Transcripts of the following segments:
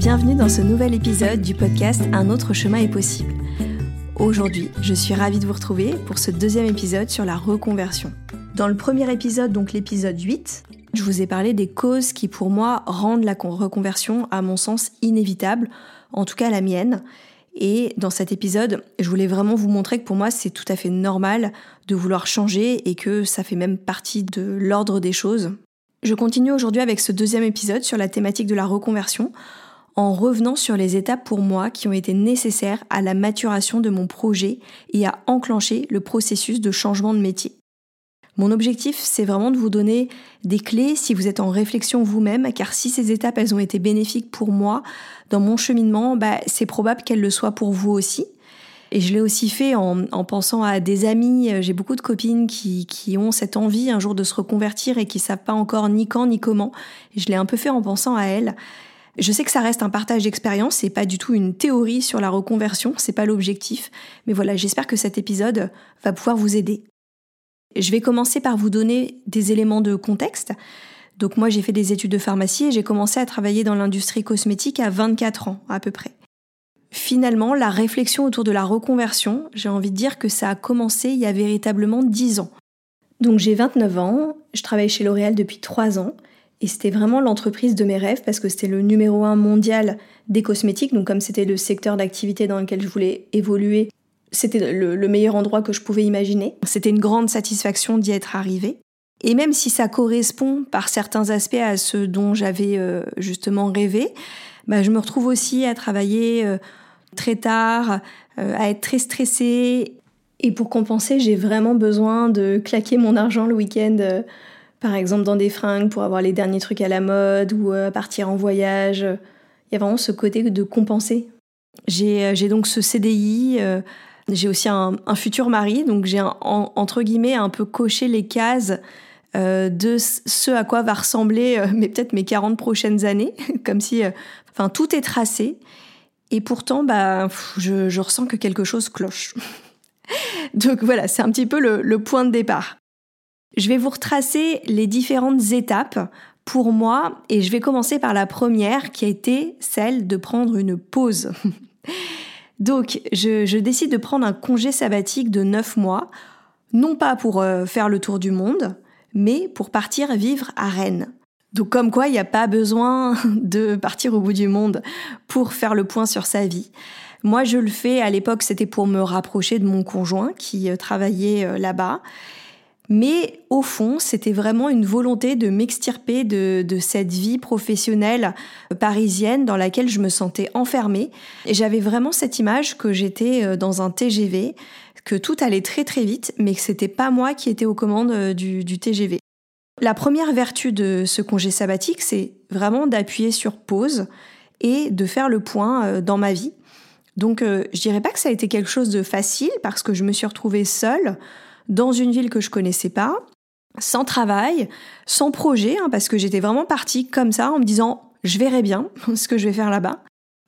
Bienvenue dans ce nouvel épisode du podcast Un autre chemin est possible. Aujourd'hui, je suis ravie de vous retrouver pour ce deuxième épisode sur la reconversion. Dans le premier épisode, donc l'épisode 8, je vous ai parlé des causes qui pour moi rendent la reconversion à mon sens inévitable, en tout cas la mienne. Et dans cet épisode, je voulais vraiment vous montrer que pour moi c'est tout à fait normal de vouloir changer et que ça fait même partie de l'ordre des choses. Je continue aujourd'hui avec ce deuxième épisode sur la thématique de la reconversion en revenant sur les étapes pour moi qui ont été nécessaires à la maturation de mon projet et à enclencher le processus de changement de métier. Mon objectif, c'est vraiment de vous donner des clés si vous êtes en réflexion vous-même, car si ces étapes, elles ont été bénéfiques pour moi dans mon cheminement, bah, c'est probable qu'elles le soient pour vous aussi. Et je l'ai aussi fait en, pensant à des amis. J'ai beaucoup de copines qui, qui, ont cette envie un jour de se reconvertir et qui savent pas encore ni quand ni comment. Et je l'ai un peu fait en pensant à elles. Je sais que ça reste un partage d'expérience, c'est pas du tout une théorie sur la reconversion, c'est pas l'objectif. Mais voilà, j'espère que cet épisode va pouvoir vous aider. Je vais commencer par vous donner des éléments de contexte. Donc moi j'ai fait des études de pharmacie et j'ai commencé à travailler dans l'industrie cosmétique à 24 ans à peu près. Finalement, la réflexion autour de la reconversion, j'ai envie de dire que ça a commencé il y a véritablement 10 ans. Donc j'ai 29 ans, je travaille chez L'Oréal depuis 3 ans, et c'était vraiment l'entreprise de mes rêves parce que c'était le numéro 1 mondial des cosmétiques, donc comme c'était le secteur d'activité dans lequel je voulais évoluer, c'était le, le, meilleur endroit que je pouvais imaginer. C'était une grande satisfaction d'y être arrivé. Et même si ça correspond par certains aspects à ce dont j'avais euh, justement rêvé, bah, je me retrouve aussi à travailler euh, très tard, euh, à être très stressée. Et pour compenser, j'ai vraiment besoin de claquer mon argent le week-end, par exemple dans des fringues pour avoir les derniers trucs à la mode ou euh, partir en voyage. Il y a vraiment ce côté de compenser. J'ai donc ce CDI, j'ai aussi un, futur mari, donc j'ai entre guillemets un peu coché les cases de ce à quoi va ressembler peut-être mes 40 prochaines années, comme si enfin tout est tracé. Et pourtant, bah, je, ressens que quelque chose cloche. Donc voilà, c'est un petit peu le, point de départ. Je vais vous retracer les différentes étapes pour moi et je vais commencer par la première qui a été celle de prendre une pause. Donc je, décide de prendre un congé sabbatique de 9 mois, non pas pour euh, faire le tour du monde, mais pour partir vivre à Rennes. Donc comme quoi, il n'y a pas besoin de partir au bout du monde pour faire le point sur sa vie. Moi, je le fais, à l'époque, c'était pour me rapprocher de mon conjoint qui euh, travaillait euh, là-bas. Mais au fond, c'était vraiment une volonté de m'extirper de, cette vie professionnelle euh, parisienne dans laquelle je me sentais enfermée. Et j'avais vraiment cette image que j'étais dans un TGV, que tout allait très très vite, mais que c'était pas moi qui étais aux commandes du, du TGV. La première vertu de ce congé sabbatique, c'est vraiment d'appuyer sur pause et de faire le point euh, dans ma vie. Donc euh, je dirais pas que ça a été quelque chose de facile parce que je me suis retrouvée seule dans une ville que je connaissais pas, sans travail, sans projet, hein, parce que j'étais vraiment partie comme ça en me disant je verrai bien ce que je vais faire là-bas.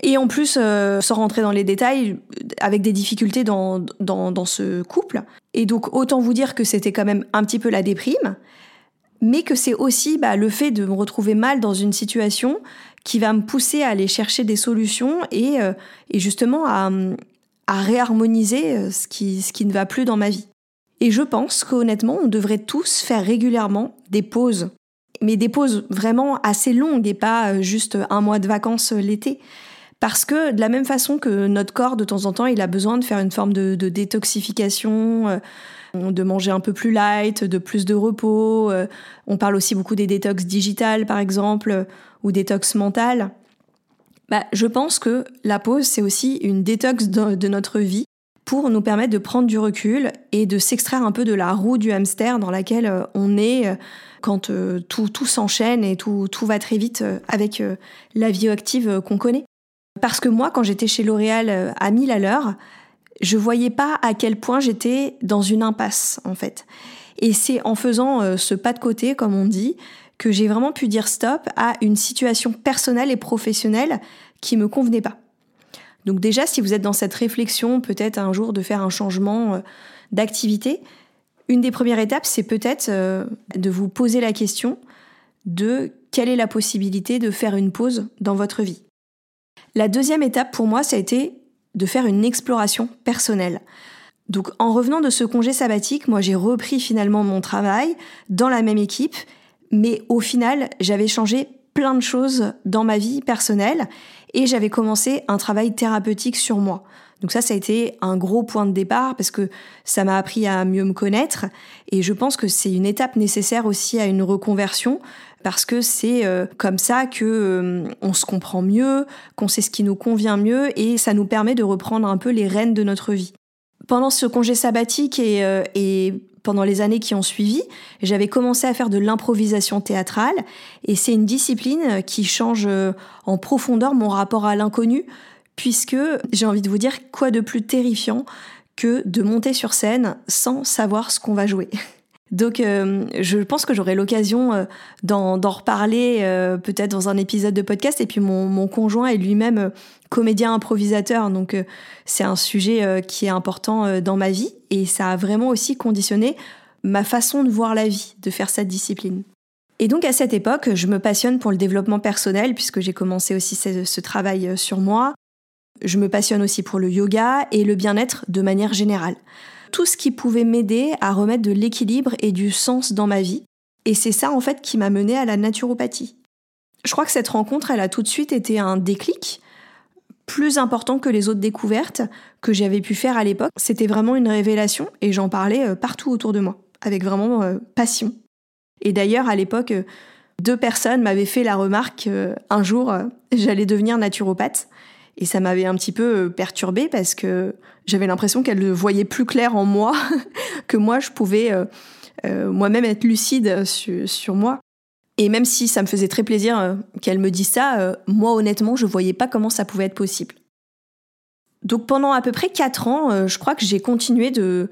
Et en plus, euh, sans rentrer dans les détails, avec des difficultés dans, dans, ce couple. Et donc autant vous dire que c'était quand même un petit peu la déprime mais que c'est aussi bah, le fait de me retrouver mal dans une situation qui va me pousser à aller chercher des solutions et, euh, justement à, réharmoniser euh, ce qui, ce qui ne va plus dans ma vie. Et je pense qu'honnêtement, on devrait tous faire régulièrement des pauses, mais des pauses vraiment assez longues et pas euh, juste un mois de vacances l'été. Parce que de la même façon que notre corps, de temps en temps, il a besoin de faire une forme de, détoxification, de manger un peu plus light, de plus de repos. On parle aussi beaucoup des détox digitales, par exemple ou détox mentale, bah, je pense que la pause, c'est aussi une détox de, notre vie pour nous permettre de prendre du recul et de s'extraire un peu de la roue du hamster dans laquelle euh, on est euh, quand euh, tout, tout s'enchaîne et tout, tout va très vite avec la vie active qu'on connaît. Parce que moi, quand j'étais chez L'Oréal à 1000 à l'heure, je voyais pas à quel point j'étais dans une impasse, en fait. Et c'est en faisant ce pas de côté, comme on dit, que j'ai vraiment pu dire stop à une situation personnelle et professionnelle qui me convenait pas. Donc déjà, si vous êtes dans cette réflexion, peut-être un jour de faire un changement euh, d'activité, une des premières étapes, c'est peut-être euh, de vous poser la question de quelle est la possibilité de faire une pause dans votre vie. La deuxième étape pour moi, ça a été de faire une exploration personnelle. Donc en revenant de ce congé sabbatique, moi j'ai repris finalement mon travail dans la même équipe mais au final, j'avais changé plein de choses dans ma vie personnelle et j'avais commencé un travail thérapeutique sur moi. Donc ça, ça a été un gros point de départ parce que ça m'a appris à mieux me connaître et je pense que c'est une étape nécessaire aussi à une reconversion parce que c'est euh, comme ça que euh, on se comprend mieux, qu'on sait ce qui nous convient mieux et ça nous permet de reprendre un peu les rênes de notre vie. Pendant ce congé sabbatique et, euh, et pendant les années qui ont suivi, j'avais commencé à faire de l'improvisation théâtrale et c'est une discipline qui change euh, en profondeur mon rapport à l'inconnu puisque j'ai envie de vous dire quoi de plus terrifiant que de monter sur scène sans savoir ce qu'on va jouer. Donc euh, je pense que j'aurai l'occasion euh, d'en reparler euh, peut-être dans un épisode de podcast. Et puis mon, conjoint est lui-même comédien improvisateur, donc c'est un sujet qui est important dans ma vie. Et ça a vraiment aussi conditionné ma façon de voir la vie, de faire cette discipline. Et donc à cette époque, je me passionne pour le développement personnel puisque j'ai commencé aussi ce travail sur moi. Je me passionne aussi pour le yoga et le bien-être de manière générale tout ce qui pouvait m'aider à remettre de l'équilibre et du sens dans ma vie. Et c'est ça en fait qui m'a mené à la naturopathie. Je crois que cette rencontre, elle a tout de suite été un déclic plus important que les autres découvertes que j'avais pu faire à l'époque. C'était vraiment une révélation et j'en parlais euh, partout autour de moi, avec vraiment euh, passion. Et d'ailleurs, à l'époque, euh, deux personnes m'avaient fait la remarque un jour, j'allais devenir naturopathe. Et ça m'avait un petit peu perturbée parce que j'avais l'impression qu'elle le voyait plus clair en moi que moi je pouvais euh, euh, moi-même être lucide sur, moi. Et même si ça me faisait très plaisir euh, qu'elle me dise ça, moi honnêtement je voyais pas comment ça pouvait être possible. Donc pendant à peu près quatre ans, je crois que j'ai continué de,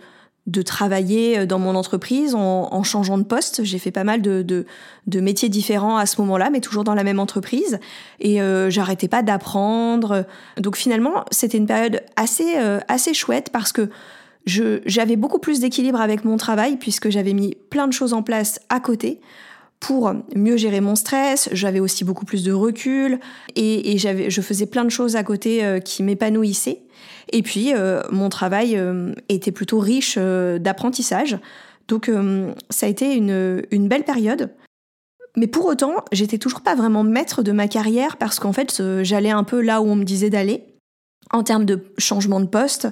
de travailler euh, dans mon entreprise en, changeant de poste. J'ai fait pas mal de, de, métiers différents à ce moment-là, mais toujours dans la même entreprise. Et euh, j'arrêtais pas d'apprendre. Donc finalement, c'était une période assez, euh, assez chouette parce que j'avais beaucoup plus d'équilibre avec mon travail puisque j'avais mis plein de choses en place à côté pour mieux gérer mon stress. J'avais aussi beaucoup plus de recul et, et je faisais plein de choses à côté qui m'épanouissaient. Et puis, euh, mon travail euh, était plutôt riche euh, d'apprentissage. Donc, ça a été une, belle période. Mais pour autant, j'étais toujours pas vraiment maître de ma carrière parce qu'en fait, j'allais un peu là où on me disait d'aller en termes de changement de poste.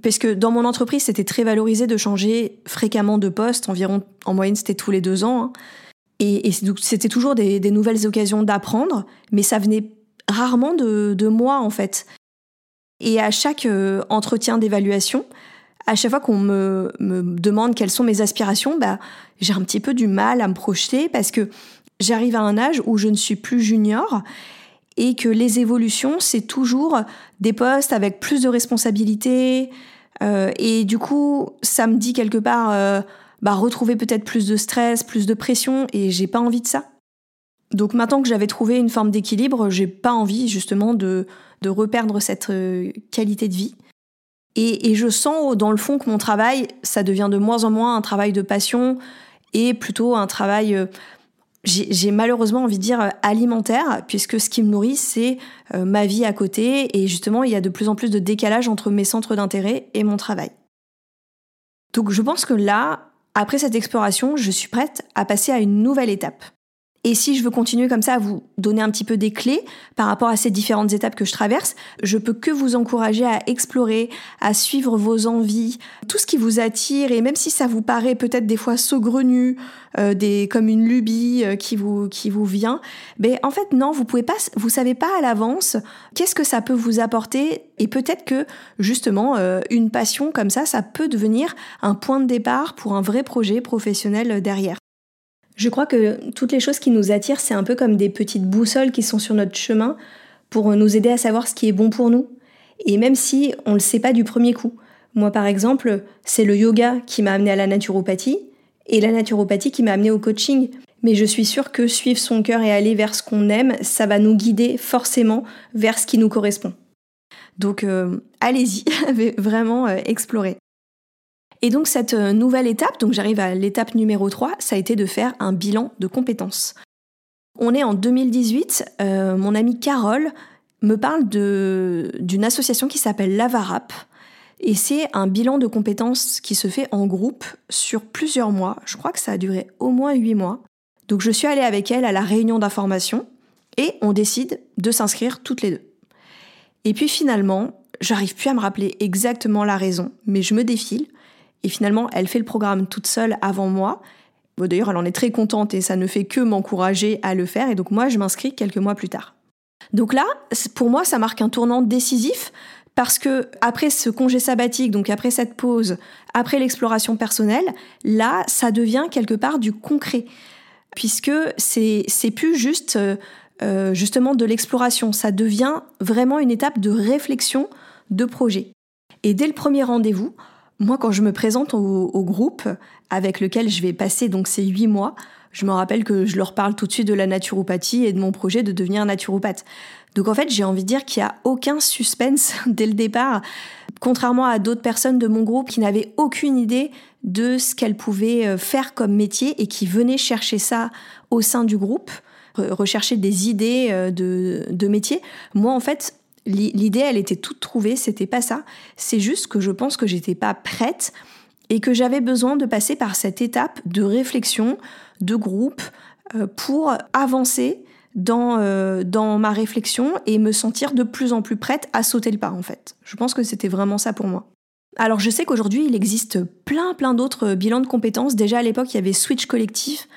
Parce que dans mon entreprise, c'était très valorisé de changer fréquemment de poste. Environ, en moyenne, c'était tous les deux ans. Hein. Et, c'était toujours des, nouvelles occasions d'apprendre, mais ça venait rarement de moi, en fait. Et à chaque euh, entretien d'évaluation, à chaque fois qu'on me, demande quelles sont mes aspirations, bah, j'ai un petit peu du mal à me projeter parce que j'arrive à un âge où je ne suis plus junior et que les évolutions, c'est toujours des postes avec plus de responsabilités. Euh, et du coup, ça me dit quelque part, euh, bah, retrouver peut-être plus de stress, plus de pression, et j'ai pas envie de ça. Donc maintenant que j'avais trouvé une forme d'équilibre, j'ai pas envie justement de, de reperdre cette euh, qualité de vie. Et, je sens dans le fond que mon travail, ça devient de moins en moins un travail de passion et plutôt un travail, euh, j'ai malheureusement envie de dire euh, alimentaire, puisque ce qui me nourrit, c'est ma vie à côté, et justement, il y a de plus en plus de décalage entre mes centres d'intérêt et mon travail. Donc je pense que là, après cette exploration, je suis prête à passer à une nouvelle étape. Et si je veux continuer comme ça à vous donner un petit peu des clés par rapport à ces différentes étapes que je traverse, je peux que vous encourager à explorer, à suivre vos envies, tout ce qui vous attire et même si ça vous paraît peut-être des fois saugrenu, euh, des comme une lubie euh, qui vous qui vous vient, ben en fait non, vous pouvez pas vous savez pas à l'avance qu'est-ce que ça peut vous apporter et peut-être que justement euh, une passion comme ça, ça peut devenir un point de départ pour un vrai projet professionnel derrière. Je crois que toutes les choses qui nous attirent, c'est un peu comme des petites boussoles qui sont sur notre chemin pour nous aider à savoir ce qui est bon pour nous. Et même si on ne le sait pas du premier coup. Moi, par exemple, c'est le yoga qui m'a amené à la naturopathie et la naturopathie qui m'a amené au coaching. Mais je suis sûre que suivre son cœur et aller vers ce qu'on aime, ça va nous guider forcément vers ce qui nous correspond. Donc euh, allez-y, vraiment euh, explorer. Et donc cette euh, nouvelle étape, donc j'arrive à l'étape numéro 3, ça a été de faire un bilan de compétences. On est en 2018, euh, mon amie Carole me parle d'une association qui s'appelle Lavarap. Et c'est un bilan de compétences qui se fait en groupe sur plusieurs mois. Je crois que ça a duré au moins huit mois. Donc je suis allée avec elle à la réunion d'information et on décide de s'inscrire toutes les deux. Et puis finalement, j'arrive plus à me rappeler exactement la raison, mais je me défile. Et finalement, elle fait le programme toute seule avant moi. D'ailleurs, elle en est très contente et ça ne fait que m'encourager à le faire. Et donc moi, je m'inscris quelques mois plus tard. Donc là, pour moi, ça marque un tournant décisif parce que après ce congé sabbatique, donc après cette pause, après l'exploration personnelle, là, ça devient quelque part du concret, puisque c'est c'est plus juste euh, justement de l'exploration, ça devient vraiment une étape de réflexion de projet. Et dès le premier rendez-vous, moi, quand je me présente au, groupe avec lequel je vais passer donc ces huit mois, je me rappelle que je leur parle tout de suite de la naturopathie et de mon projet de devenir naturopathe. Donc en fait, j'ai envie de dire qu'il n'y a aucun suspense dès le départ, contrairement à d'autres personnes de mon groupe qui n'avaient aucune idée de ce qu'elles pouvaient euh, faire comme métier et qui venaient chercher ça au sein du groupe, rechercher des idées euh, de, de métier. Moi, en fait, L'idée, elle était toute trouvée, c'était pas ça. C'est juste que je pense que j'étais pas prête et que j'avais besoin de passer par cette étape de réflexion, de groupe, euh, pour avancer dans, euh, dans ma réflexion et me sentir de plus en plus prête à sauter le pas, en fait. Je pense que c'était vraiment ça pour moi. Alors je sais qu'aujourd'hui, il existe plein plein d'autres bilans de compétences. Déjà à l'époque, il y avait Switch Collectif.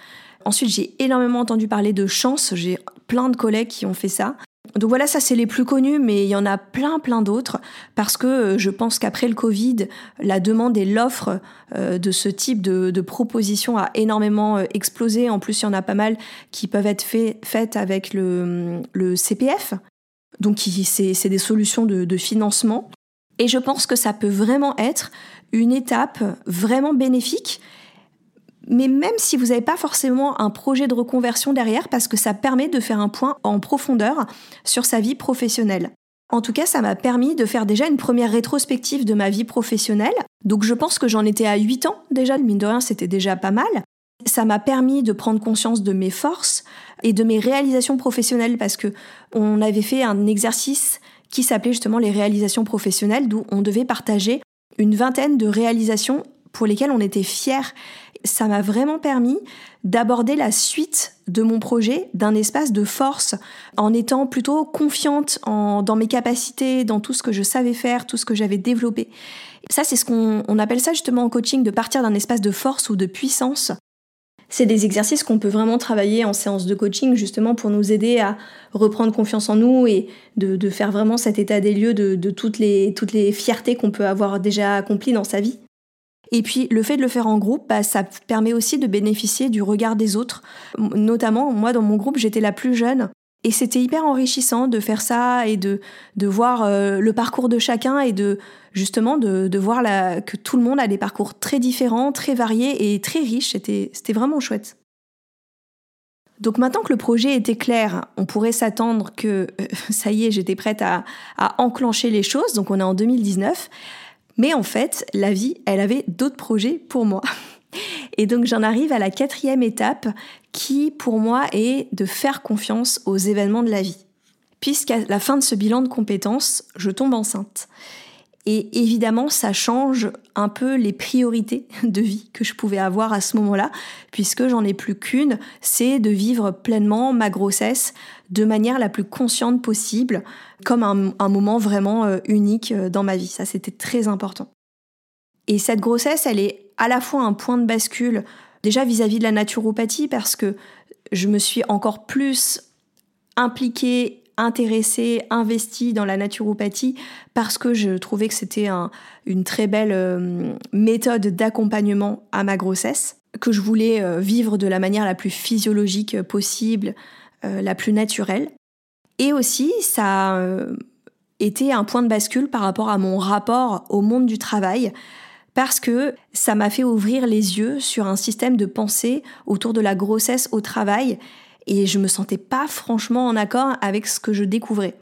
Ensuite, j'ai énormément entendu parler de chance. J'ai plein de collègues qui ont fait ça. Donc voilà, ça c'est les plus connus, mais il y en a plein plein d'autres parce que euh, je pense qu'après le Covid, la demande et l'offre euh, de ce type de, propositions a énormément euh, explosé. En plus, il y en a pas mal qui peuvent être faites avec le, CPF. Donc c'est des solutions de financement. Et je pense que ça peut vraiment être une étape vraiment bénéfique mais même si vous n'avez pas forcément un projet de reconversion derrière, parce que ça permet de faire un point en profondeur sur sa vie professionnelle. En tout cas, ça m'a permis de faire déjà une première rétrospective de ma vie professionnelle. Donc je pense que j'en étais à 8 ans déjà, mine de rien, c'était déjà pas mal. Ça m'a permis de prendre conscience de mes forces et de mes réalisations professionnelles parce que on avait fait un exercice qui s'appelait justement les réalisations professionnelles d'où on devait partager une vingtaine de réalisations pour lesquelles on était fiers ça m'a vraiment permis d'aborder la suite de mon projet d'un espace de force, en étant plutôt confiante dans mes capacités, dans tout ce que je savais faire, tout ce que j'avais développé. Ça, c'est ce qu'on appelle ça justement en coaching, de partir d'un espace de force ou de puissance. C'est des exercices qu'on peut vraiment travailler en séance de coaching justement pour nous aider à reprendre confiance en nous et de, faire vraiment cet état des lieux de, toutes, les, toutes les fiertés qu'on peut avoir déjà accomplies dans sa vie. Et puis le fait de le faire en groupe, bah, ça permet aussi de bénéficier du regard des autres. Notamment, moi dans mon groupe, j'étais la plus jeune. Et c'était hyper enrichissant de faire ça et de, de voir euh, le parcours de chacun et de justement de, de voir la, que tout le monde a des parcours très différents, très variés et très riches. C'était, vraiment chouette. Donc maintenant que le projet était clair, on pourrait s'attendre que euh, ça y est, j'étais prête à, à enclencher les choses. Donc on est en 2019. Mais en fait, la vie, elle avait d'autres projets pour moi. Et donc j'en arrive à la quatrième étape qui pour moi est de faire confiance aux événements de la vie. Puisqu'à la fin de ce bilan de compétences, je tombe enceinte. Et évidemment, ça change un peu les priorités de vie que je pouvais avoir à ce moment-là, puisque j'en ai plus qu'une, c'est de vivre pleinement ma grossesse de manière la plus consciente possible, comme un, moment vraiment euh, unique euh, dans ma vie. Ça, c'était très important. Et cette grossesse, elle est à la fois un point de bascule, déjà vis-à-vis de la naturopathie, parce que je me suis encore plus impliquée, intéressée, investie dans la naturopathie, parce que je trouvais que c'était une très belle euh, méthode d'accompagnement à ma grossesse, que je voulais vivre de la manière la plus physiologique possible, la plus naturelle. Et aussi, ça a été un point de bascule par rapport à mon rapport au monde du travail, parce que ça m'a fait ouvrir les yeux sur un système de pensée autour de la grossesse au travail et je me sentais pas franchement en accord avec ce que je découvrais.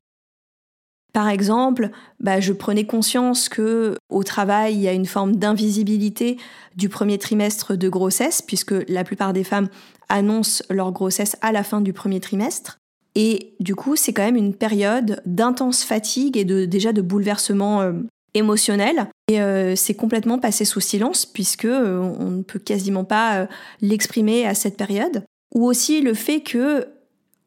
Par exemple, bah, je prenais conscience que au travail, il y a une forme d'invisibilité du premier trimestre de grossesse, puisque la plupart des femmes annoncent leur grossesse à la fin du premier trimestre. Et du coup, c'est quand même une période d'intense fatigue et de, déjà de bouleversement euh, émotionnel. Et euh, c'est complètement passé sous silence puisque euh, on ne peut quasiment pas l'exprimer à cette période. Ou aussi le fait que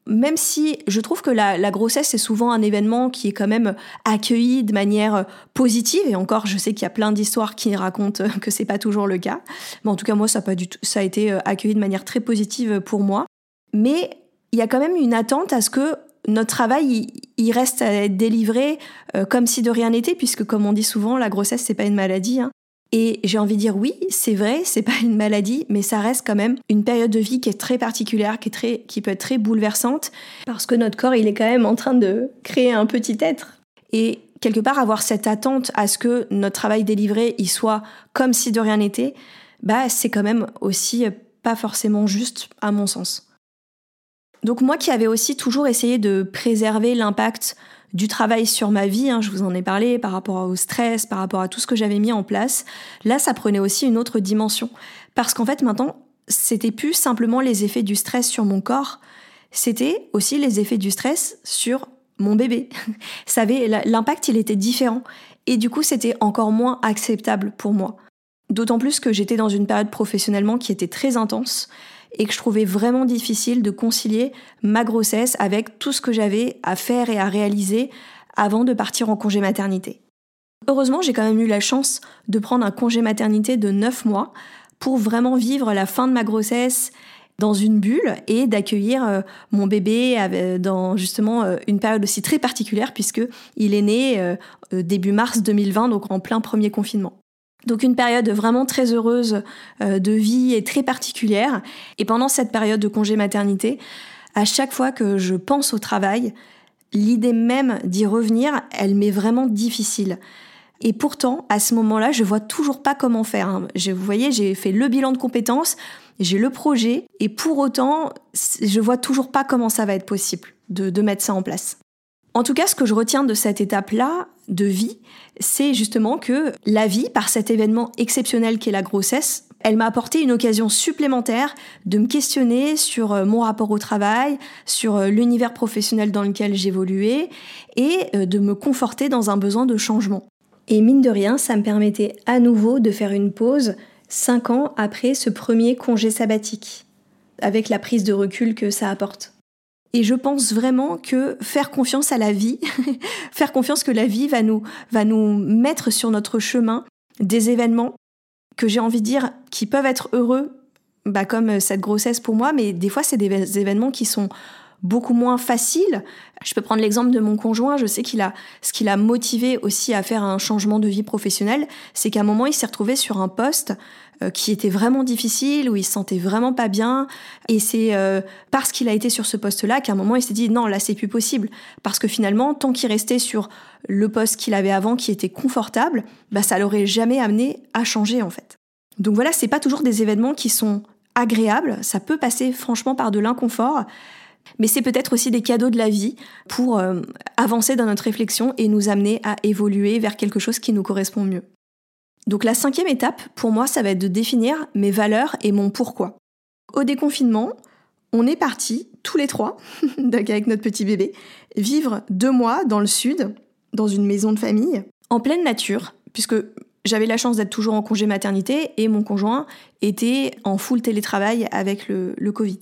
même si je trouve que la, grossesse est souvent un événement qui est quand même accueilli de manière positive, et encore, je sais qu'il y a plein d'histoires qui racontent que c'est pas toujours le cas. Mais en tout cas, moi, ça a pas du tout, ça a été accueilli de manière très positive pour moi. Mais il y a quand même une attente à ce que notre travail, il, reste à être délivré euh, comme si de rien n'était, puisque comme on dit souvent, la grossesse, c'est pas une maladie. Hein. Et j'ai envie de dire oui, c'est vrai, c'est pas une maladie, mais ça reste quand même une période de vie qui est très particulière, qui, est très, qui peut être très bouleversante, parce que notre corps, il est quand même en train de créer un petit être. Et quelque part, avoir cette attente à ce que notre travail délivré, il soit comme si de rien n'était, bah, c'est quand même aussi pas forcément juste, à mon sens. Donc moi qui avais aussi toujours essayé de préserver l'impact du travail sur ma vie, hein, je vous en ai parlé par rapport au stress, par rapport à tout ce que j'avais mis en place, là ça prenait aussi une autre dimension. Parce qu'en fait maintenant, c'était plus simplement les effets du stress sur mon corps, c'était aussi les effets du stress sur mon bébé. L'impact il était différent et du coup c'était encore moins acceptable pour moi. D'autant plus que j'étais dans une période professionnellement qui était très intense et que je trouvais vraiment difficile de concilier ma grossesse avec tout ce que j'avais à faire et à réaliser avant de partir en congé maternité. Heureusement, j'ai quand même eu la chance de prendre un congé maternité de 9 mois pour vraiment vivre la fin de ma grossesse dans une bulle et d'accueillir euh, mon bébé dans justement euh, une période aussi très particulière puisque il est né euh, début mars 2020 donc en plein premier confinement. Donc une période vraiment très heureuse euh, de vie et très particulière. Et pendant cette période de congé maternité, à chaque fois que je pense au travail, l'idée même d'y revenir, elle m'est vraiment difficile. Et pourtant, à ce moment-là, je vois toujours pas comment faire. Hein. vous voyez, j'ai fait le bilan de compétences, j'ai le projet, et pour autant, je vois toujours pas comment ça va être possible de mettre ça en place. En tout cas, ce que je retiens de cette étape-là de vie, c'est justement que la vie, par cet événement exceptionnel qu'est la grossesse, elle m'a apporté une occasion supplémentaire de me questionner sur euh, mon rapport au travail, sur euh, l'univers professionnel dans lequel j'évoluais et euh, de me conforter dans un besoin de changement. Et mine de rien, ça me permettait à nouveau de faire une pause cinq ans après ce premier congé sabbatique, avec la prise de recul que ça apporte. Et je pense vraiment que faire confiance à la vie, faire confiance que la vie va nous, mettre sur notre chemin des événements que j'ai envie de dire qui peuvent être heureux, bah comme cette grossesse pour moi, mais des fois c'est des événements qui sont beaucoup moins faciles. Je peux prendre l'exemple de mon conjoint, je sais qu'il a ce qui l'a motivé aussi à faire un changement de vie professionnelle, c'est qu'à un moment il s'est retrouvé sur un poste euh, qui était vraiment difficile, où il se sentait vraiment pas bien. Et c'est euh, parce qu'il a été sur ce poste-là qu'à un moment il s'est dit non, là c'est plus possible. Parce que finalement, tant qu'il restait sur le poste qu'il avait avant, qui était confortable, bah ça l'aurait jamais amené à changer en fait. Donc voilà, c'est pas toujours des événements qui sont agréables. Ça peut passer franchement par de l'inconfort. Mais c'est peut-être aussi des cadeaux de la vie pour euh, avancer dans notre réflexion et nous amener à évoluer vers quelque chose qui nous correspond mieux. Donc la cinquième étape, pour moi, ça va être de définir mes valeurs et mon pourquoi. Au déconfinement, on est partis, tous les trois, avec notre petit bébé, vivre deux mois dans le sud, dans une maison de famille, en pleine nature, puisque j'avais la chance d'être toujours en congé maternité et mon conjoint était en full télétravail avec le Covid.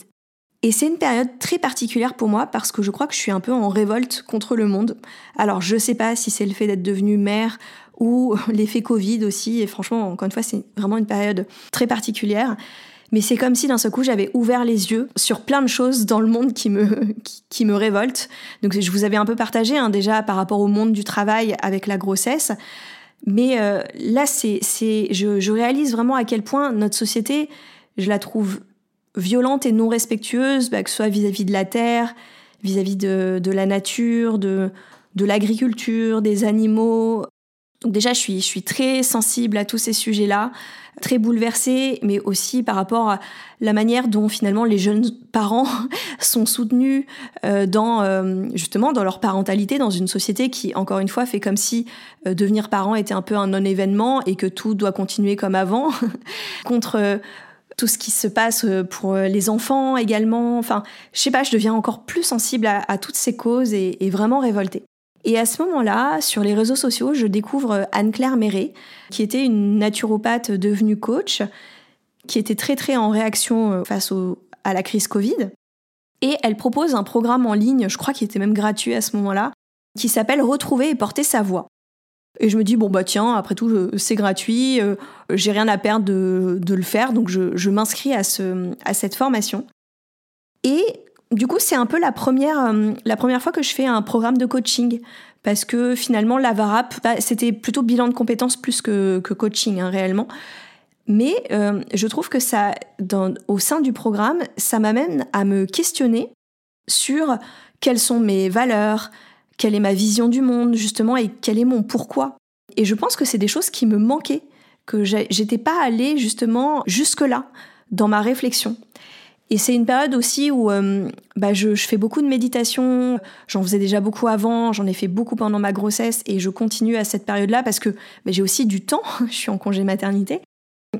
Et c'est une période très particulière pour moi parce que je crois que je suis un peu en révolte contre le monde. Alors je sais pas si c'est le fait d'être devenue mère ou l'effet Covid aussi, et franchement, encore une fois, c'est vraiment une période très particulière. Mais c'est comme si d'un seul coup j'avais ouvert les yeux sur plein de choses dans le monde qui me, qui, me révoltent. Donc je vous avais un peu partagé hein, déjà par rapport au monde du travail avec la grossesse. Mais euh, là, c'est, c'est, je, je réalise vraiment à quel point notre société, je la trouve violente et non respectueuse, bah, que ce soit vis-à-vis de la terre, vis-à-vis de, la nature, de, l'agriculture, des animaux. Donc déjà, je suis, je suis très sensible à tous ces sujets-là très bouleversée, mais aussi par rapport à la manière dont finalement les jeunes parents sont soutenus euh, dans euh, justement dans leur parentalité dans une société qui encore une fois fait comme si euh, devenir parent était un peu un non-événement et que tout doit continuer comme avant contre tout ce qui se passe pour les enfants également. Enfin, je sais pas, je deviens encore plus sensible à, toutes ces causes et, vraiment révoltée. Et à ce moment-là, sur les réseaux sociaux, je découvre Anne-Claire Méret, qui était une naturopathe devenue coach, qui était très très en réaction euh, face à la crise Covid. Et elle propose un programme en ligne, je crois qu'il était même gratuit à ce moment-là, qui s'appelle Retrouver et porter sa voix. Et je me dis, bon bah tiens, après tout, c'est gratuit, euh, j'ai rien à perdre de, le faire, donc je, je m'inscris à, ce, à cette formation. Et du coup, c'est un peu la première, euh, la première fois que je fais un programme de coaching. Parce que finalement, la VARAP, bah, c'était plutôt bilan de compétences plus que, coaching, hein, réellement. Mais euh, je trouve que ça, au sein du programme, ça m'amène à me questionner sur quelles sont mes valeurs, quelle est ma vision du monde, justement, et quel est mon pourquoi. Et je pense que c'est des choses qui me manquaient, que j'étais pas allée justement jusque-là dans ma réflexion. Et c'est une période aussi où euh, bah, je, fais beaucoup de méditation. J'en faisais déjà beaucoup avant, j'en ai fait beaucoup pendant ma grossesse et je continue à cette période-là parce que bah, j'ai aussi du temps. je suis en congé maternité.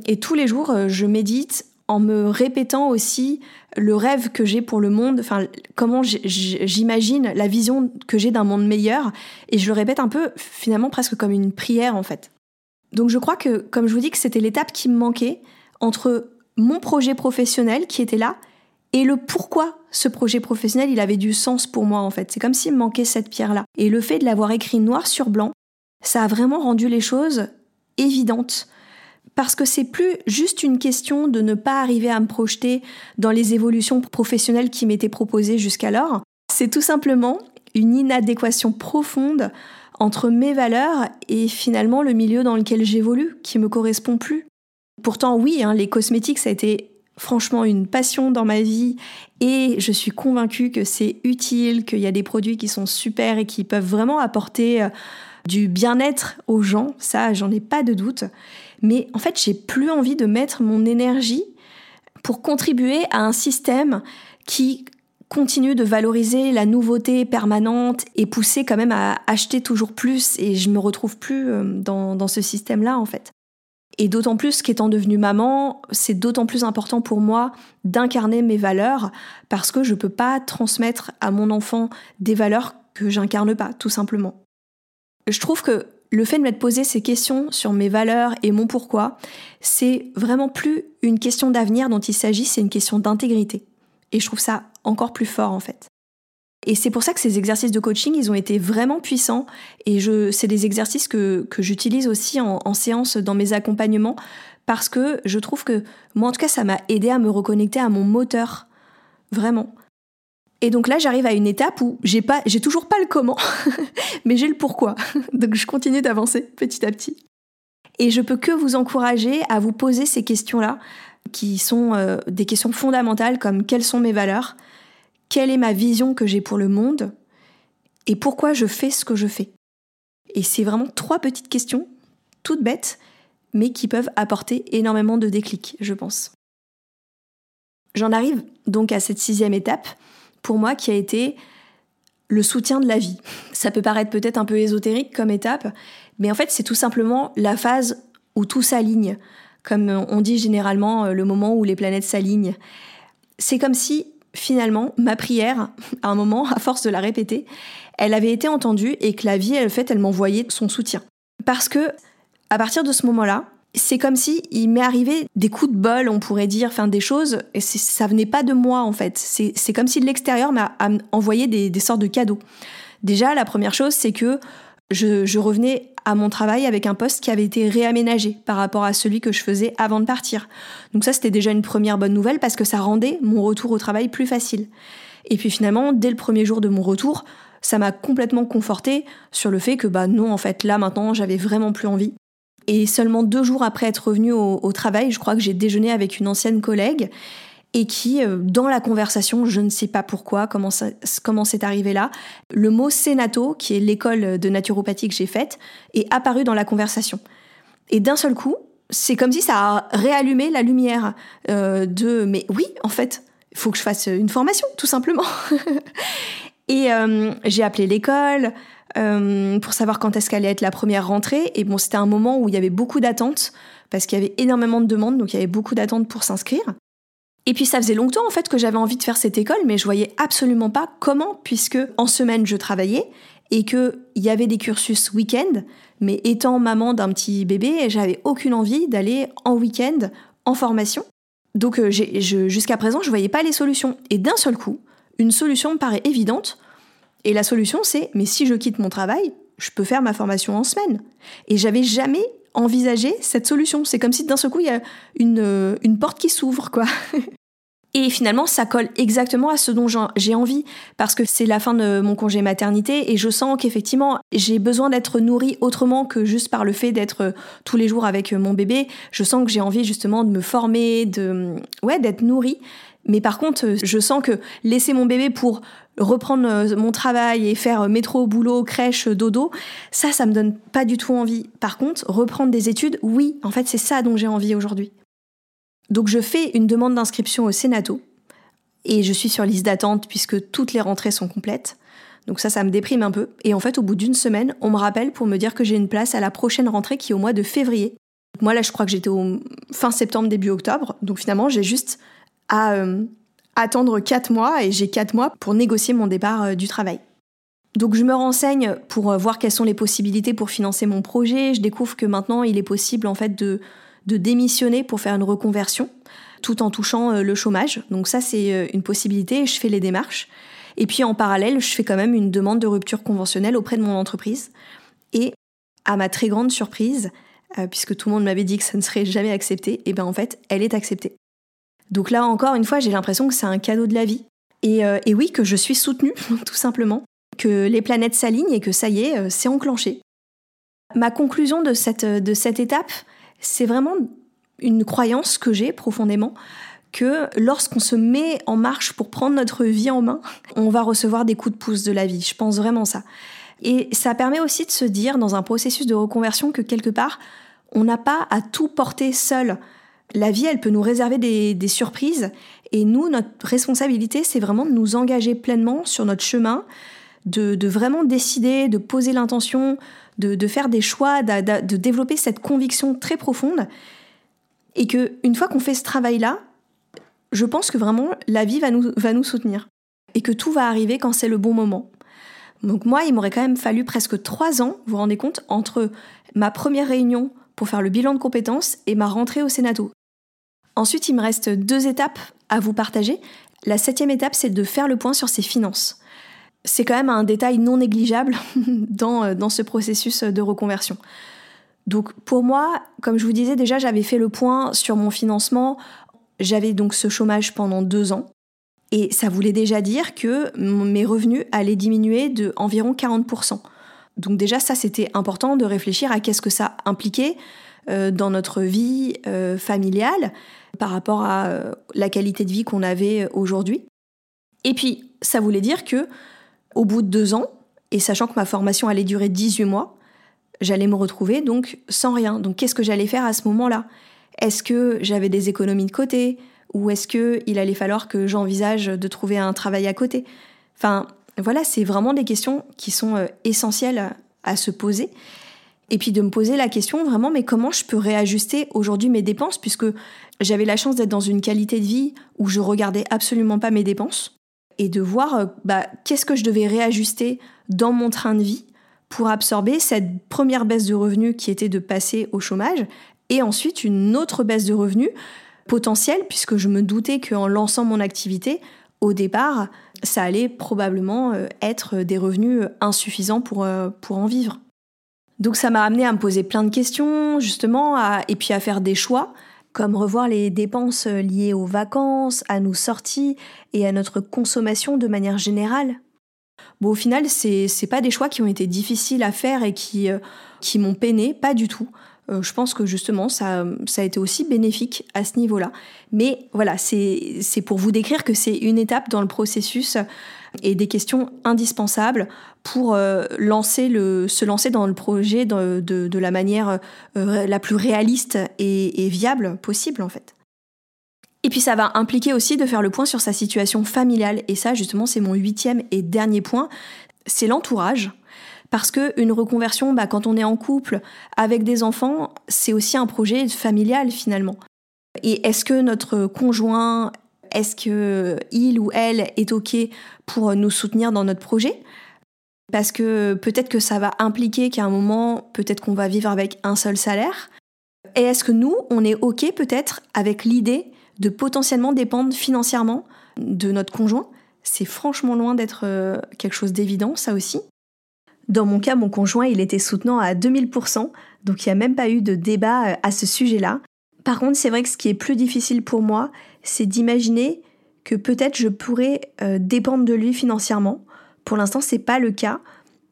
Et tous les jours, euh, je médite en me répétant aussi le rêve que j'ai pour le monde, enfin comment j'imagine la vision que j'ai d'un monde meilleur, et je le répète un peu finalement presque comme une prière en fait. Donc je crois que, comme je vous dis, que c'était l'étape qui me manquait entre mon projet professionnel qui était là et le pourquoi ce projet professionnel il avait du sens pour moi en fait. C'est comme s'il me manquait cette pierre-là. Et le fait de l'avoir écrit noir sur blanc, ça a vraiment rendu les choses évidentes. Parce que c'est plus juste une question de ne pas arriver à me projeter dans les évolutions professionnelles qui m'étaient proposées jusqu'alors. C'est tout simplement une inadéquation profonde entre mes valeurs et finalement le milieu dans lequel j'évolue qui me correspond plus. Pourtant, oui, hein, les cosmétiques, ça a été franchement une passion dans ma vie et je suis convaincue que c'est utile, qu'il y a des produits qui sont super et qui peuvent vraiment apporter euh, du bien-être aux gens, ça j'en ai pas de doute. Mais en fait, j'ai plus envie de mettre mon énergie pour contribuer à un système qui continue de valoriser la nouveauté permanente et pousser quand même à acheter toujours plus et je me retrouve plus euh, dans, dans ce système-là en fait. Et d'autant plus qu'étant devenue maman, c'est d'autant plus important pour moi d'incarner mes valeurs parce que je ne peux pas transmettre à mon enfant des valeurs que j'incarne pas, tout simplement. Je trouve que le fait de m'être posé ces questions sur mes valeurs et mon pourquoi, c'est vraiment plus une question d'avenir dont il s'agit, c'est une question d'intégrité. Et je trouve ça encore plus fort en fait. Et c'est pour ça que ces exercices de coaching, ils ont été vraiment puissants. Et je, c'est des exercices que, que j'utilise aussi en, en, séance dans mes accompagnements parce que je trouve que, moi en tout cas, ça m'a aidé à me reconnecter à mon moteur. Vraiment. Et donc là, j'arrive à une étape où j'ai pas, j'ai toujours pas le comment, mais j'ai le pourquoi. Donc je continue d'avancer petit à petit. Et je peux que vous encourager à vous poser ces questions-là, qui sont euh, des questions fondamentales comme quelles sont mes valeurs, quelle est ma vision que j'ai pour le monde et pourquoi je fais ce que je fais. Et c'est vraiment trois petites questions, toutes bêtes, mais qui peuvent apporter énormément de déclics, je pense. J'en arrive donc à cette sixième étape, pour moi, qui a été le soutien de la vie. Ça peut paraître peut-être un peu ésotérique comme étape, mais en fait, c'est tout simplement la phase où tout s'aligne, comme on dit généralement le moment où les planètes s'alignent. C'est comme si finalement ma prière, à un moment, à force de la répéter, elle avait été entendue et que la vie, fait, elle m'envoyait son soutien. Parce que à partir de ce moment-là, c'est comme si il m'est arrivé des coups de bol, on pourrait dire, enfin des choses, et ça venait pas de moi en fait. C'est comme si de l'extérieur m'a envoyé des, sortes de cadeaux. Déjà, la première chose, c'est que je, revenais à mon travail avec un poste qui avait été réaménagé par rapport à celui que je faisais avant de partir. Donc ça, c'était déjà une première bonne nouvelle parce que ça rendait mon retour au travail plus facile. Et puis finalement, dès le premier jour de mon retour, ça m'a complètement conforté sur le fait que bah non, en fait, là maintenant, j'avais vraiment plus envie. Et seulement deux jours après être revenue au, travail, je crois que j'ai déjeuné avec une ancienne collègue et qui, euh, dans la conversation, je ne sais pas pourquoi, comment, c'est arrivé là, le mot Sénato, qui est l'école de naturopathie que j'ai faite, est apparu dans la conversation. Et d'un seul coup, c'est comme si ça a réallumé la lumière euh, de mais oui, en fait, il faut que je fasse une formation, tout simplement. et euh, j'ai appelé l'école, euh, pour savoir quand est-ce qu'allait être la première rentrée. Et bon, c'était un moment où il y avait beaucoup d'attentes, parce qu'il y avait énormément de demandes, donc il y avait beaucoup d'attentes pour s'inscrire. Et puis ça faisait longtemps en fait que j'avais envie de faire cette école, mais je voyais absolument pas comment, puisque en semaine je travaillais et qu'il y avait des cursus week-end, mais étant maman d'un petit bébé, j'avais aucune envie d'aller en week-end en formation. Donc euh, jusqu'à présent, je voyais pas les solutions. Et d'un seul coup, une solution me paraît évidente et la solution, c'est, mais si je quitte mon travail, je peux faire ma formation en semaine. Et j'avais jamais envisagé cette solution. C'est comme si d'un seul coup, il y a une, euh, une porte qui s'ouvre, quoi. Et finalement, ça colle exactement à ce dont j'ai envie, parce que c'est la fin de mon congé maternité et je sens qu'effectivement, j'ai besoin d'être nourrie autrement que juste par le fait d'être euh, tous les jours avec euh, mon bébé. Je sens que j'ai envie justement de me former, de, ouais, d'être nourrie. Mais par contre, je sens que laisser mon bébé pour reprendre euh, mon travail et faire euh, métro, boulot, crèche, dodo, ça, ça me donne pas du tout envie. Par contre, reprendre des études, oui, en fait, c'est ça dont j'ai envie aujourd'hui. Donc je fais une demande d'inscription au Sénato et je suis sur liste d'attente puisque toutes les rentrées sont complètes. Donc ça, ça me déprime un peu. Et en fait, au bout d'une semaine, on me rappelle pour me dire que j'ai une place à la prochaine rentrée qui est au mois de février. Moi, là, je crois que j'étais au fin septembre, début octobre. Donc finalement, j'ai juste à euh, attendre 4 mois et j'ai 4 mois pour négocier mon départ euh, du travail. Donc je me renseigne pour euh, voir quelles sont les possibilités pour financer mon projet. Je découvre que maintenant il est possible en fait de, de démissionner pour faire une reconversion tout en touchant le chômage. Donc ça c'est une possibilité et je fais les démarches. Et puis en parallèle, je fais quand même une demande de rupture conventionnelle auprès de mon entreprise. Et à ma très grande surprise, puisque tout le monde m'avait dit que ça ne serait jamais accepté, et eh bien en fait, elle est acceptée. Donc là encore une fois, j'ai l'impression que c'est un cadeau de la vie. Et, euh, oui, que je suis soutenue, tout simplement. Que les planètes s'alignent et que ça y est, euh, c'est enclenché. Ma conclusion de cette, de cette étape, c'est vraiment une croyance que j'ai profondément que lorsqu'on se met en marche pour prendre notre vie en main, on va recevoir des coups de pouce de la vie. Je pense vraiment ça. Et ça permet aussi de se dire dans un processus de reconversion que quelque part, on n'a pas à tout porter seul la vie, elle peut nous réserver des, surprises. Et nous, notre responsabilité, c'est vraiment de nous engager pleinement sur notre chemin, de, vraiment décider, de poser l'intention, de, faire des choix, de, développer cette conviction très profonde. Et que une fois qu'on fait ce travail-là, je pense que vraiment la vie va nous, va nous soutenir. Et que tout va arriver quand c'est le bon moment. Donc moi, il m'aurait quand même fallu presque trois ans, vous vous rendez compte, entre ma première réunion pour faire le bilan de compétences et ma rentrée au Sénato. Ensuite, il me reste deux étapes à vous partager. La septième étape, c'est de faire le point sur ses finances. C'est quand même un détail non négligeable dans, euh, dans ce processus de reconversion. Donc pour moi, comme je vous disais déjà, j'avais fait le point sur mon financement. J'avais donc ce chômage pendant deux ans. Et ça voulait déjà dire que mes revenus allaient diminuer de environ 40%. Donc déjà, ça, c'était important de réfléchir à qu'est-ce que ça impliquait dans notre vie euh, familiale par rapport à euh, la qualité de vie qu'on avait aujourd'hui. Et puis, ça voulait dire que, au bout de deux ans, et sachant que ma formation allait durer 18 mois, j'allais me retrouver donc sans rien. Donc, qu'est-ce que j'allais faire à ce moment-là? Est-ce que j'avais des économies de côté? Ou est-ce qu'il allait falloir que j'envisage de trouver un travail à côté? Enfin, voilà, c'est vraiment des questions qui sont essentielles à se poser. Et puis de me poser la question vraiment, mais comment je peux réajuster aujourd'hui mes dépenses, puisque j'avais la chance d'être dans une qualité de vie où je regardais absolument pas mes dépenses, et de voir euh, bah, qu'est-ce que je devais réajuster dans mon train de vie pour absorber cette première baisse de revenus qui était de passer au chômage, et ensuite une autre baisse de revenus potentielle, puisque je me doutais qu'en lançant mon activité, au départ, ça allait probablement euh, être des revenus insuffisants pour, euh, pour en vivre. Donc ça m'a amené à me poser plein de questions, justement, et puis à faire des choix, comme revoir les dépenses liées aux vacances, à nos sorties et à notre consommation de manière générale. Bon, au final, c'est pas des choix qui ont été difficiles à faire et qui, euh, m'ont peiné, pas du tout. Euh, je pense que justement, ça, ça a été aussi bénéfique à ce niveau-là. Mais voilà, c'est pour vous décrire que c'est une étape dans le processus et des questions indispensables pour euh, lancer le, se lancer dans le projet de, de, la manière euh, la plus réaliste et, et viable possible en fait. Et puis ça va impliquer aussi de faire le point sur sa situation familiale. Et ça, justement, c'est mon huitième et dernier point. C'est l'entourage. Parce qu'une reconversion, bah, quand on est en couple avec des enfants, c'est aussi un projet familial finalement. Et est-ce que notre conjoint, est-ce que il ou elle est OK pour nous soutenir dans notre projet? Parce que peut-être que ça va impliquer qu'à un moment, peut-être qu'on va vivre avec un seul salaire. Et est-ce que nous, on est OK peut-être avec l'idée de potentiellement dépendre financièrement de notre conjoint? C'est franchement loin d'être euh, quelque chose d'évident, ça aussi. Dans mon cas, mon conjoint, il était soutenant à 2000%, donc il n'y a même pas eu de débat euh, à ce sujet-là. Par contre, c'est vrai que ce qui est plus difficile pour moi, c'est d'imaginer que peut-être je pourrais euh, dépendre de lui financièrement. Pour l'instant, c'est pas le cas,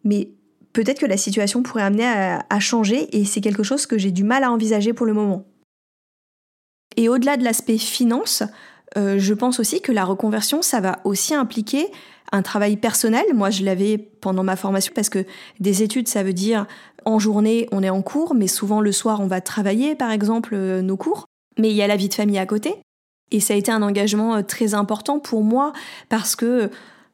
mais peut-être que la situation pourrait amener à, changer et c'est quelque chose que j'ai du mal à envisager pour le moment. Et au-delà de l'aspect finance, euh, je pense aussi que la reconversion, ça va aussi impliquer un travail personnel. Moi, je l'avais pendant ma formation parce que des études, ça veut dire en journée, on est en cours, mais souvent le soir, on va travailler, par exemple, euh, nos cours. Mais il y a la vie de famille à côté. Et ça a été un engagement euh, très important pour moi parce que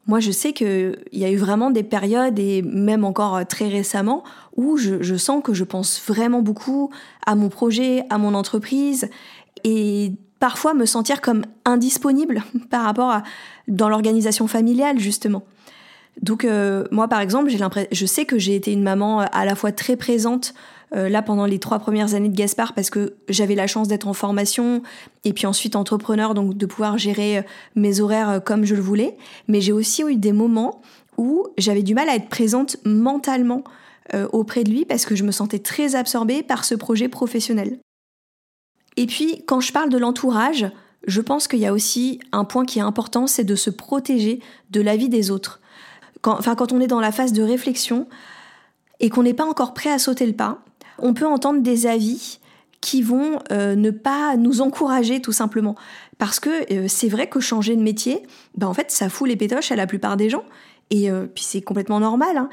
moi, je sais qu'il y a eu vraiment des périodes, et même encore euh, très récemment, où je, sens que je pense vraiment beaucoup à mon projet, à mon entreprise. Et parfois me sentir comme indisponible par rapport à dans l'organisation familiale justement. Donc euh, moi par exemple, je sais que j'ai été une maman euh, à la fois très présente euh, là pendant les trois premières années de Gaspard parce que j'avais la chance d'être en formation et puis ensuite entrepreneur donc de pouvoir gérer mes horaires comme je le voulais. Mais j'ai aussi eu des moments où j'avais du mal à être présente mentalement auprès de lui parce que je me sentais très absorbée par ce projet professionnel. Et puis, quand je parle de l'entourage, je pense qu'il y a aussi un point qui est important, c'est de se protéger de l'avis des autres. Enfin, quand on est dans la phase de réflexion et qu'on n'est pas encore prêt à sauter le pas, on peut entendre des avis qui vont euh, ne pas nous encourager tout simplement. Parce que euh, c'est vrai que changer de métier, ben en fait, ça fout les pétoches à la plupart des gens. Et euh, puis c'est complètement normal. Hein.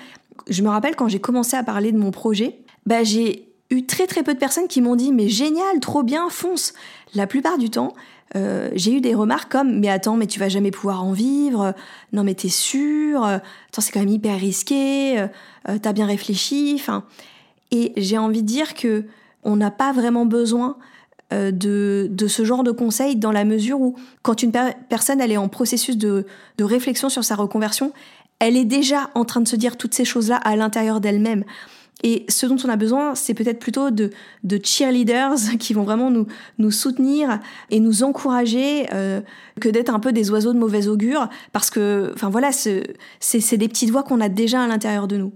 Je me rappelle quand j'ai commencé à parler de mon projet, ben j'ai eu très très peu de personnes qui m'ont dit mais génial, trop bien, fonce. La plupart du temps, j'ai eu des remarques comme mais attends mais tu vas jamais pouvoir en vivre, non mais t'es sûr, attends c'est quand même hyper risqué, t'as bien réfléchi, enfin et j'ai envie de dire que on n'a pas vraiment besoin euh, de, de, ce genre de conseils dans la mesure où quand une personne elle est en processus de, de réflexion sur sa reconversion, elle est déjà en train de se dire toutes ces choses-là à l'intérieur d'elle-même. Et ce dont on a besoin, c'est peut-être plutôt de, de, cheerleaders qui vont vraiment nous, nous soutenir et nous encourager euh, que d'être un peu des oiseaux de mauvais augure, parce que, enfin voilà, c'est des petites voix qu'on a déjà à l'intérieur de nous.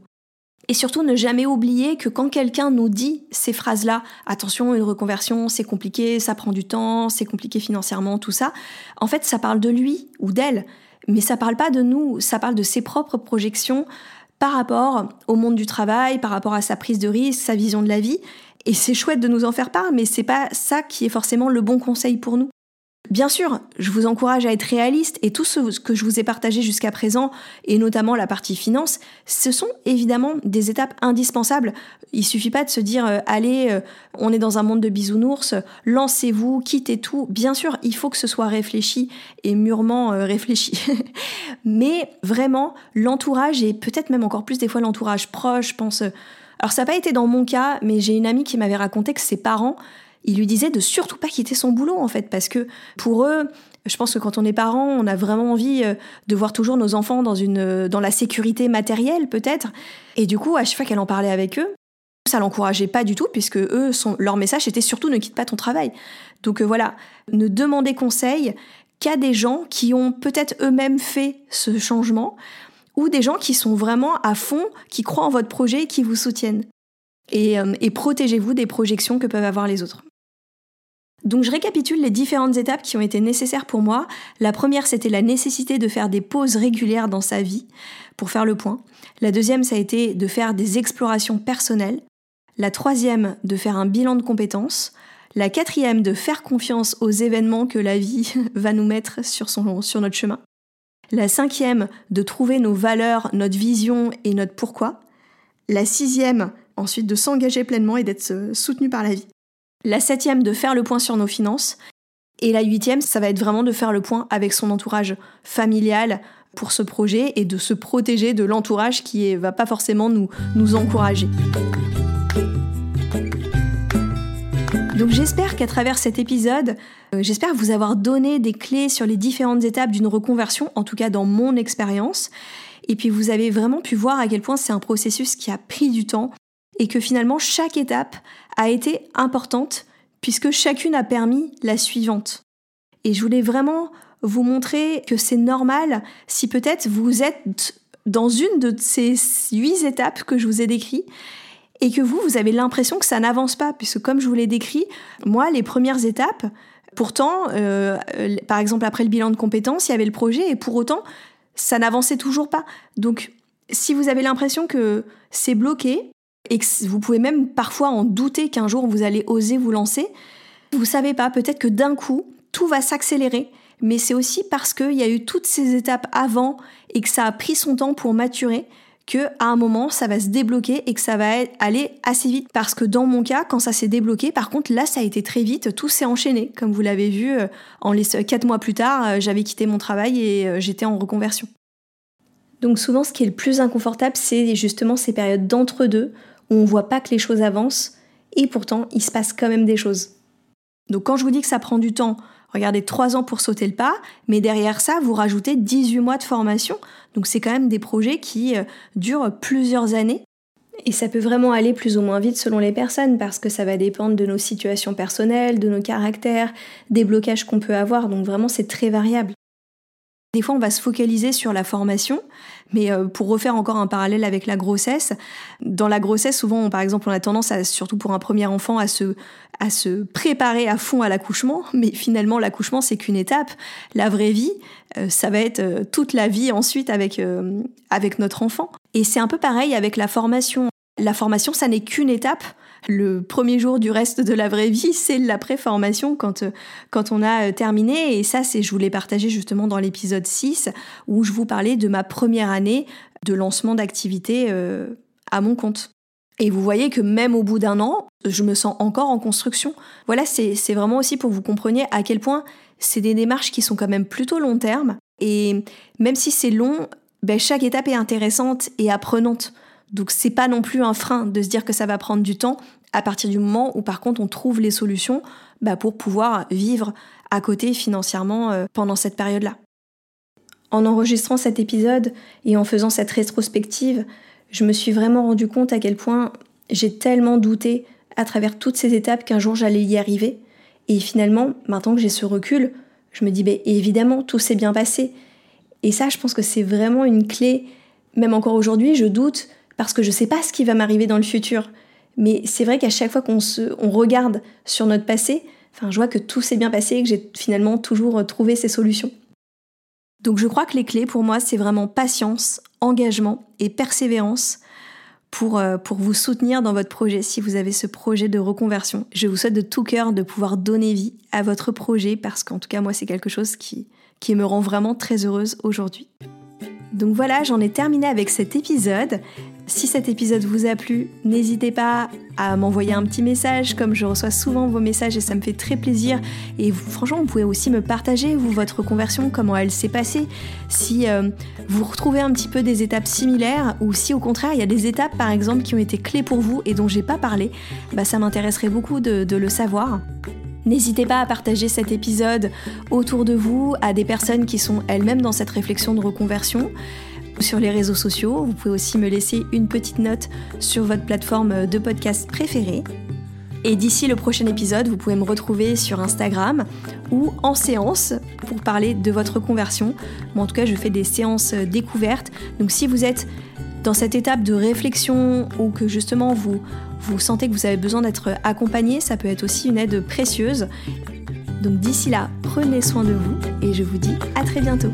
Et surtout, ne jamais oublier que quand quelqu'un nous dit ces phrases-là, attention, une reconversion, c'est compliqué, ça prend du temps, c'est compliqué financièrement, tout ça, en fait, ça parle de lui ou d'elle, mais ça parle pas de nous, ça parle de ses propres projections, par rapport au monde du travail, par rapport à sa prise de risque, sa vision de la vie. Et c'est chouette de nous en faire part, mais c'est pas ça qui est forcément le bon conseil pour nous. Bien sûr, je vous encourage à être réaliste et tout ce que je vous ai partagé jusqu'à présent, et notamment la partie finance, ce sont évidemment des étapes indispensables. Il suffit pas de se dire euh, allez, euh, on est dans un monde de bisounours, lancez-vous, quittez tout. Bien sûr, il faut que ce soit réfléchi et mûrement euh, réfléchi. Mais vraiment, l'entourage et peut-être même encore plus des fois l'entourage proche, pense Alors ça n'a pas été dans mon cas, mais j'ai une amie qui m'avait raconté que ses parents, ils lui disaient de surtout pas quitter son boulot en fait, parce que pour eux, je pense que quand on est parent, on a vraiment envie euh, de voir toujours nos enfants dans, une, euh, dans la sécurité matérielle peut-être. Et du coup, à chaque fois qu'elle en parlait avec eux, ça l'encourageait pas du tout, puisque eux, leur message était surtout ne quitte pas ton travail. Donc euh, voilà, ne demandez conseil qu'à des gens qui ont peut-être eux-mêmes fait ce changement, ou des gens qui sont vraiment à fond, qui croient en votre projet et qui vous soutiennent. et protégez-vous des projections que peuvent avoir les autres. Donc je récapitule les différentes étapes qui ont été nécessaires pour moi. La première, c'était la nécessité de faire des pauses régulières dans sa vie pour faire le point. La deuxième, ça a été de faire des explorations personnelles. La troisième, de faire un bilan de compétences. La quatrième, de faire confiance aux événements que la vie va nous mettre sur, sur notre chemin. La cinquième, de trouver nos valeurs, notre vision et notre pourquoi. La sixième, ensuite de s'engager pleinement et d'être soutenu par la vie. La septième, de faire le point sur nos finances. Et la huitième, ça va être vraiment de faire le point avec son entourage familial pour ce projet et de se protéger de l'entourage qui ne va pas forcément nous, nous encourager. Donc j'espère qu'à travers cet épisode, euh, j'espère vous avoir donné des clés sur les différentes étapes d'une reconversion, en tout cas dans mon expérience. Et puis vous avez vraiment pu voir à quel point c'est un processus qui a pris du temps et que finalement chaque étape a été importante puisque chacune a permis la suivante. Et je voulais vraiment vous montrer que c'est normal si peut-être vous êtes dans une de ces huit étapes que je vous ai décrites et que vous, vous avez l'impression que ça n'avance pas, puisque comme je vous l'ai décrit, moi, les premières étapes, pourtant, euh, par exemple, après le bilan de compétences, il y avait le projet, et pour autant, ça n'avançait toujours pas. Donc, si vous avez l'impression que c'est bloqué, et que vous pouvez même parfois en douter qu'un jour vous allez oser vous lancer, vous savez pas, peut-être que d'un coup, tout va s'accélérer, mais c'est aussi parce qu'il y a eu toutes ces étapes avant et que ça a pris son temps pour maturer que à un moment ça va se débloquer et que ça va aller assez vite. Parce que dans mon cas quand ça s'est débloqué par contre là ça a été très vite. Tout s'est enchaîné. Comme vous l'avez vu euh, en les quatre mois plus tard euh, j'avais quitté mon travail et euh, j'étais en reconversion. Donc souvent ce qui est le plus inconfortable c'est justement ces périodes d'entre-deux où on voit pas que les choses avancent et pourtant il se passe quand même des choses. Donc quand je vous dis que ça prend du temps, regardez 3 ans pour sauter le pas, mais derrière ça, vous rajoutez 18 mois de formation. Donc c'est quand même des projets qui euh, durent plusieurs années. Et ça peut vraiment aller plus ou moins vite selon les personnes parce que ça va dépendre de nos situations personnelles, de nos caractères, des blocages qu'on peut avoir. Donc vraiment c'est très variable. Des fois, on va se focaliser sur la formation, mais euh, pour refaire encore un parallèle avec la grossesse, dans la grossesse, souvent, par exemple, on a tendance, à, surtout pour un premier enfant, à se, à se préparer à fond à l'accouchement, mais finalement, l'accouchement, c'est qu'une étape. La vraie vie, euh, ça va être euh, toute la vie ensuite avec, avec notre enfant. Et c'est un peu pareil avec la formation. La formation, ça n'est qu'une étape le premier jour du reste de la vraie vie, c'est l'après-formation quand, euh, quand on a euh, terminé. Et ça, c'est, je voulais partager justement dans l'épisode 6 où je vous parlais de ma première année de lancement d'activité euh, à mon compte. Et vous voyez que même au bout d'un an, je me sens encore en construction. Voilà, c'est vraiment aussi pour que vous compreniez à quel point c'est des démarches qui sont quand même plutôt long terme. Et même si c'est long, ben, chaque étape est intéressante et apprenante. Donc c'est pas non plus un frein de se dire que ça va prendre du temps à partir du moment où par contre on trouve les solutions bah, pour pouvoir vivre à côté financièrement euh, pendant cette période-là. En enregistrant cet épisode et en faisant cette rétrospective, je me suis vraiment rendu compte à quel point j'ai tellement douté à travers toutes ces étapes qu'un jour j'allais y arriver. Et finalement, maintenant que j'ai ce recul, je me dis, bah, évidemment, tout s'est bien passé. Et ça, je pense que c'est vraiment une clé. Même encore aujourd'hui, je doute parce que je ne sais pas ce qui va m'arriver dans le futur. Mais c'est vrai qu'à chaque fois qu'on se, regarde sur notre passé, enfin, je vois que tout s'est bien passé et que j'ai finalement toujours trouvé ces solutions. Donc je crois que les clés pour moi, c'est vraiment patience, engagement et persévérance pour, euh, pour vous soutenir dans votre projet si vous avez ce projet de reconversion. Je vous souhaite de tout cœur de pouvoir donner vie à votre projet parce qu'en tout cas, moi, c'est quelque chose qui me rend vraiment très heureuse aujourd'hui. Donc voilà, j'en ai terminé avec cet épisode. Si cet épisode vous a plu, n'hésitez pas à m'envoyer un petit message, comme je reçois souvent vos messages et ça me fait très plaisir. Et franchement, vous pouvez aussi me partager, vous, votre conversion, comment elle s'est passée. Si euh, vous retrouvez un petit peu des étapes similaires, ou si au contraire, il y a des étapes, par exemple, qui ont été clés pour vous et dont j'ai pas parlé, bah, ça m'intéresserait beaucoup de, de le savoir. N'hésitez pas à partager cet épisode autour de vous, à des personnes qui sont elles-mêmes dans cette réflexion de reconversion sur les réseaux sociaux. Vous pouvez aussi me laisser une petite note sur votre plateforme de podcast préférée. Et d'ici le prochain épisode, vous pouvez me retrouver sur Instagram ou en séance pour parler de votre conversion. en tout cas, je fais des séances découvertes. Donc si vous êtes dans cette étape de réflexion ou que justement vous, vous sentez que vous avez besoin d'être accompagné, ça peut être aussi une aide précieuse. Donc d'ici là, prenez soin de vous et je vous dis à très bientôt.